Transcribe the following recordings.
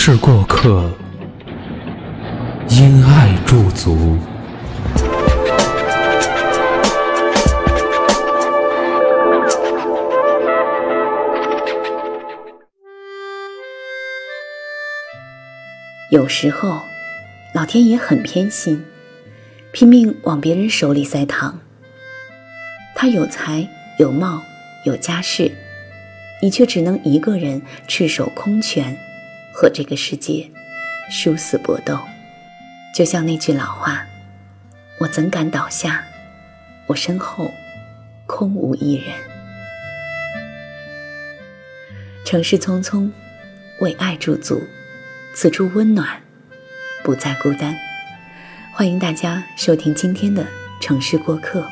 是过客，因爱驻足。有时候，老天爷很偏心，拼命往别人手里塞糖。他有才有貌有家世，你却只能一个人赤手空拳。和这个世界殊死搏斗，就像那句老话：“我怎敢倒下？我身后空无一人。”城市匆匆，为爱驻足，此处温暖，不再孤单。欢迎大家收听今天的《城市过客》，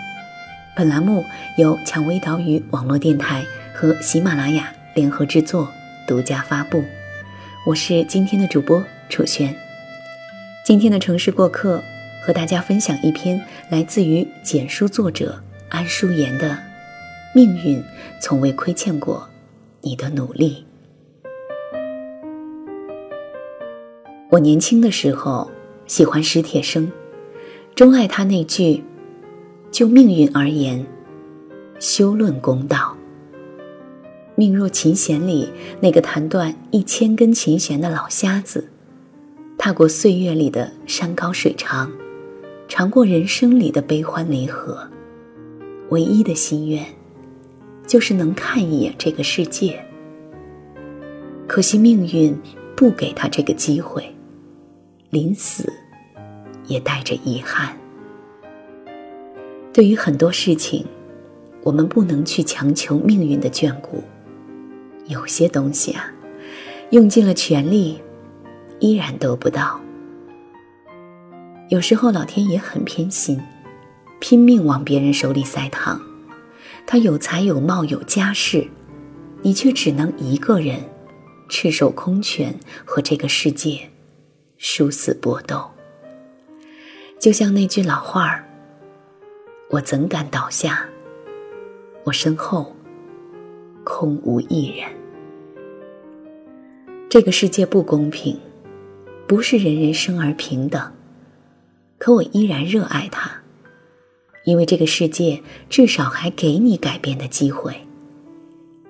本栏目由蔷薇岛屿网络电台和喜马拉雅联合制作，独家发布。我是今天的主播楚璇。今天的城市过客，和大家分享一篇来自于简书作者安淑妍的《命运从未亏欠过你的努力》。我年轻的时候喜欢史铁生，钟爱他那句：“就命运而言，休论公道。”命若琴弦里那个弹断一千根琴弦的老瞎子，踏过岁月里的山高水长，尝过人生里的悲欢离合，唯一的心愿，就是能看一眼这个世界。可惜命运不给他这个机会，临死也带着遗憾。对于很多事情，我们不能去强求命运的眷顾。有些东西啊，用尽了全力，依然得不到。有时候老天爷很偏心，拼命往别人手里塞糖。他有才有貌有家世，你却只能一个人，赤手空拳和这个世界殊死搏斗。就像那句老话儿：“我怎敢倒下？我身后。”空无一人。这个世界不公平，不是人人生而平等。可我依然热爱它，因为这个世界至少还给你改变的机会。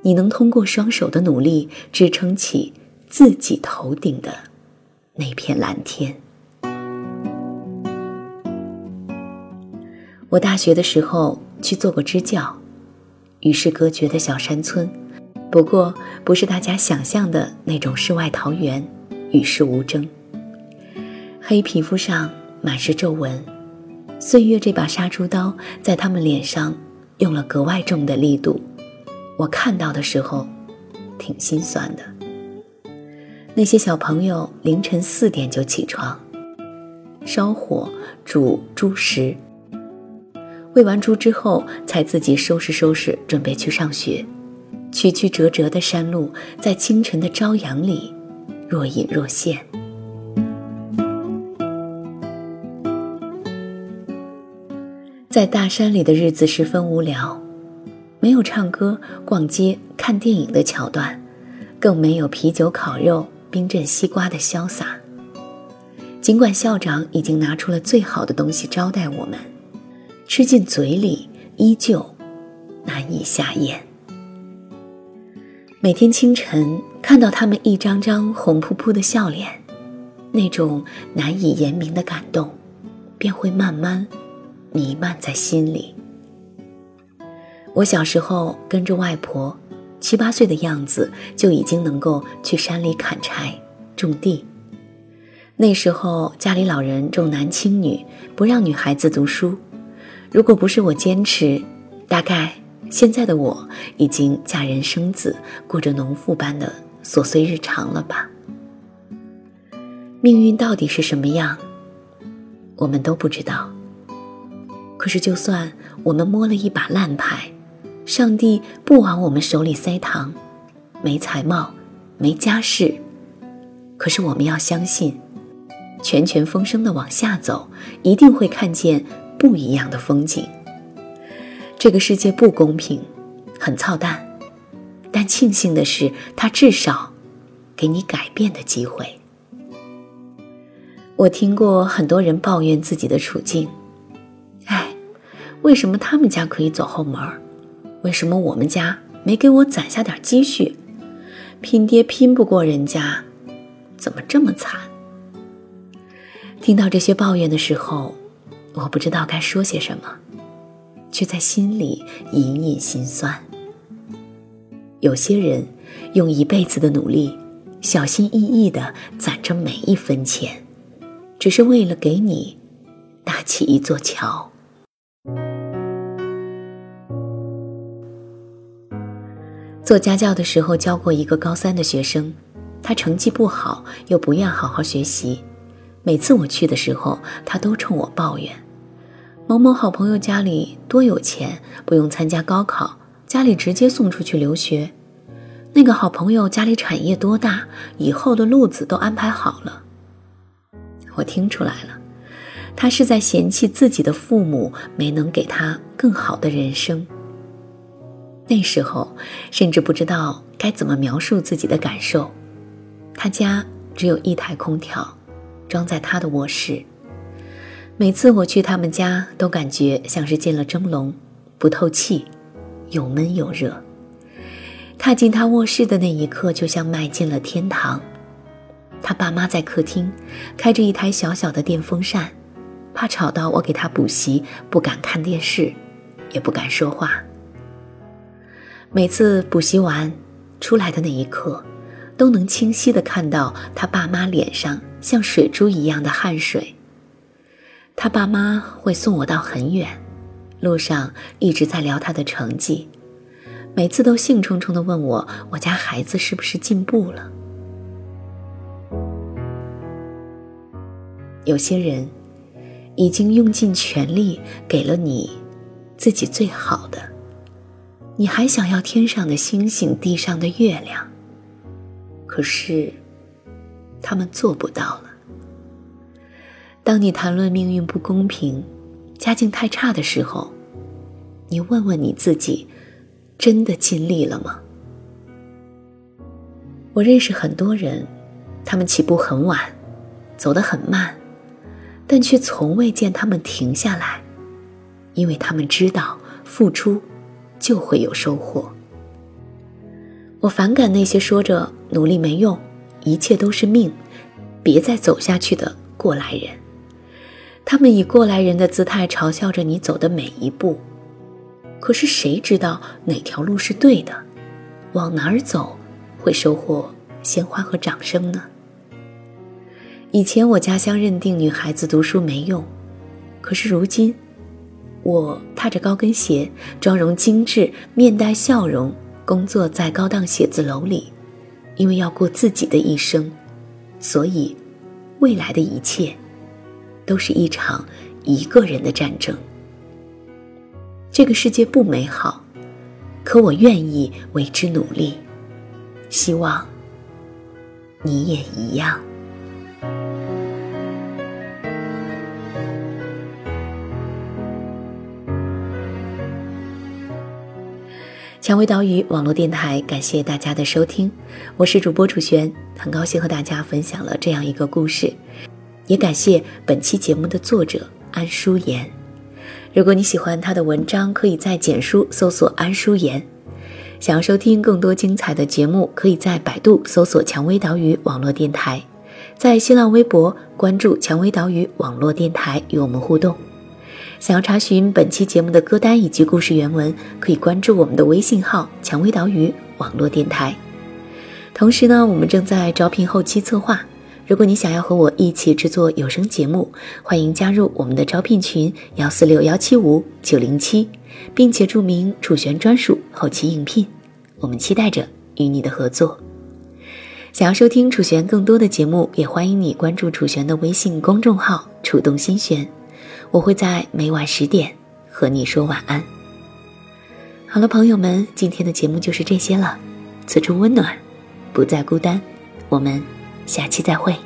你能通过双手的努力支撑起自己头顶的那片蓝天。我大学的时候去做过支教。与世隔绝的小山村，不过不是大家想象的那种世外桃源，与世无争。黑皮肤上满是皱纹，岁月这把杀猪刀在他们脸上用了格外重的力度。我看到的时候，挺心酸的。那些小朋友凌晨四点就起床，烧火煮猪食。喂完猪之后，才自己收拾收拾，准备去上学。曲曲折折的山路，在清晨的朝阳里若隐若现。在大山里的日子十分无聊，没有唱歌、逛街、看电影的桥段，更没有啤酒、烤肉、冰镇西瓜的潇洒。尽管校长已经拿出了最好的东西招待我们。吃进嘴里，依旧难以下咽。每天清晨看到他们一张张红扑扑的笑脸，那种难以言明的感动，便会慢慢弥漫在心里。我小时候跟着外婆，七八岁的样子就已经能够去山里砍柴、种地。那时候家里老人重男轻女，不让女孩子读书。如果不是我坚持，大概现在的我已经嫁人生子，过着农妇般的琐碎日常了吧？命运到底是什么样，我们都不知道。可是，就算我们摸了一把烂牌，上帝不往我们手里塞糖，没才貌，没家世，可是我们要相信，拳拳风声的往下走，一定会看见不一样的风景。这个世界不公平，很操蛋，但庆幸的是，它至少给你改变的机会。我听过很多人抱怨自己的处境，哎，为什么他们家可以走后门？为什么我们家没给我攒下点积蓄？拼爹拼不过人家，怎么这么惨？听到这些抱怨的时候，我不知道该说些什么。却在心里隐隐心酸。有些人用一辈子的努力，小心翼翼地攒着每一分钱，只是为了给你搭起一座桥。做家教的时候教过一个高三的学生，他成绩不好，又不愿好好学习，每次我去的时候，他都冲我抱怨。某某好朋友家里多有钱，不用参加高考，家里直接送出去留学。那个好朋友家里产业多大，以后的路子都安排好了。我听出来了，他是在嫌弃自己的父母没能给他更好的人生。那时候甚至不知道该怎么描述自己的感受。他家只有一台空调，装在他的卧室。每次我去他们家，都感觉像是进了蒸笼，不透气，又闷又热。踏进他卧室的那一刻，就像迈进了天堂。他爸妈在客厅，开着一台小小的电风扇，怕吵到我给他补习，不敢看电视，也不敢说话。每次补习完出来的那一刻，都能清晰的看到他爸妈脸上像水珠一样的汗水。他爸妈会送我到很远，路上一直在聊他的成绩，每次都兴冲冲地问我我家孩子是不是进步了。有些人已经用尽全力给了你自己最好的，你还想要天上的星星、地上的月亮，可是他们做不到了。当你谈论命运不公平、家境太差的时候，你问问你自己，真的尽力了吗？我认识很多人，他们起步很晚，走得很慢，但却从未见他们停下来，因为他们知道付出就会有收获。我反感那些说着努力没用，一切都是命，别再走下去的过来人。他们以过来人的姿态嘲笑着你走的每一步，可是谁知道哪条路是对的，往哪儿走会收获鲜花和掌声呢？以前我家乡认定女孩子读书没用，可是如今，我踏着高跟鞋，妆容精致，面带笑容，工作在高档写字楼里，因为要过自己的一生，所以未来的一切。都是一场一个人的战争。这个世界不美好，可我愿意为之努力。希望你也一样。蔷薇岛屿网络电台，感谢大家的收听，我是主播楚璇，很高兴和大家分享了这样一个故事。也感谢本期节目的作者安淑妍。如果你喜欢他的文章，可以在简书搜索“安淑妍”。想要收听更多精彩的节目，可以在百度搜索“蔷薇岛屿网络电台”，在新浪微博关注“蔷薇岛屿网络电台”与我们互动。想要查询本期节目的歌单以及故事原文，可以关注我们的微信号“蔷薇岛屿网络电台”。同时呢，我们正在招聘后期策划。如果你想要和我一起制作有声节目，欢迎加入我们的招聘群：幺四六幺七五九零七，并且注明楚璇专属后期应聘。我们期待着与你的合作。想要收听楚璇更多的节目，也欢迎你关注楚璇的微信公众号“楚动心弦”，我会在每晚十点和你说晚安。好了，朋友们，今天的节目就是这些了。此处温暖，不再孤单。我们下期再会。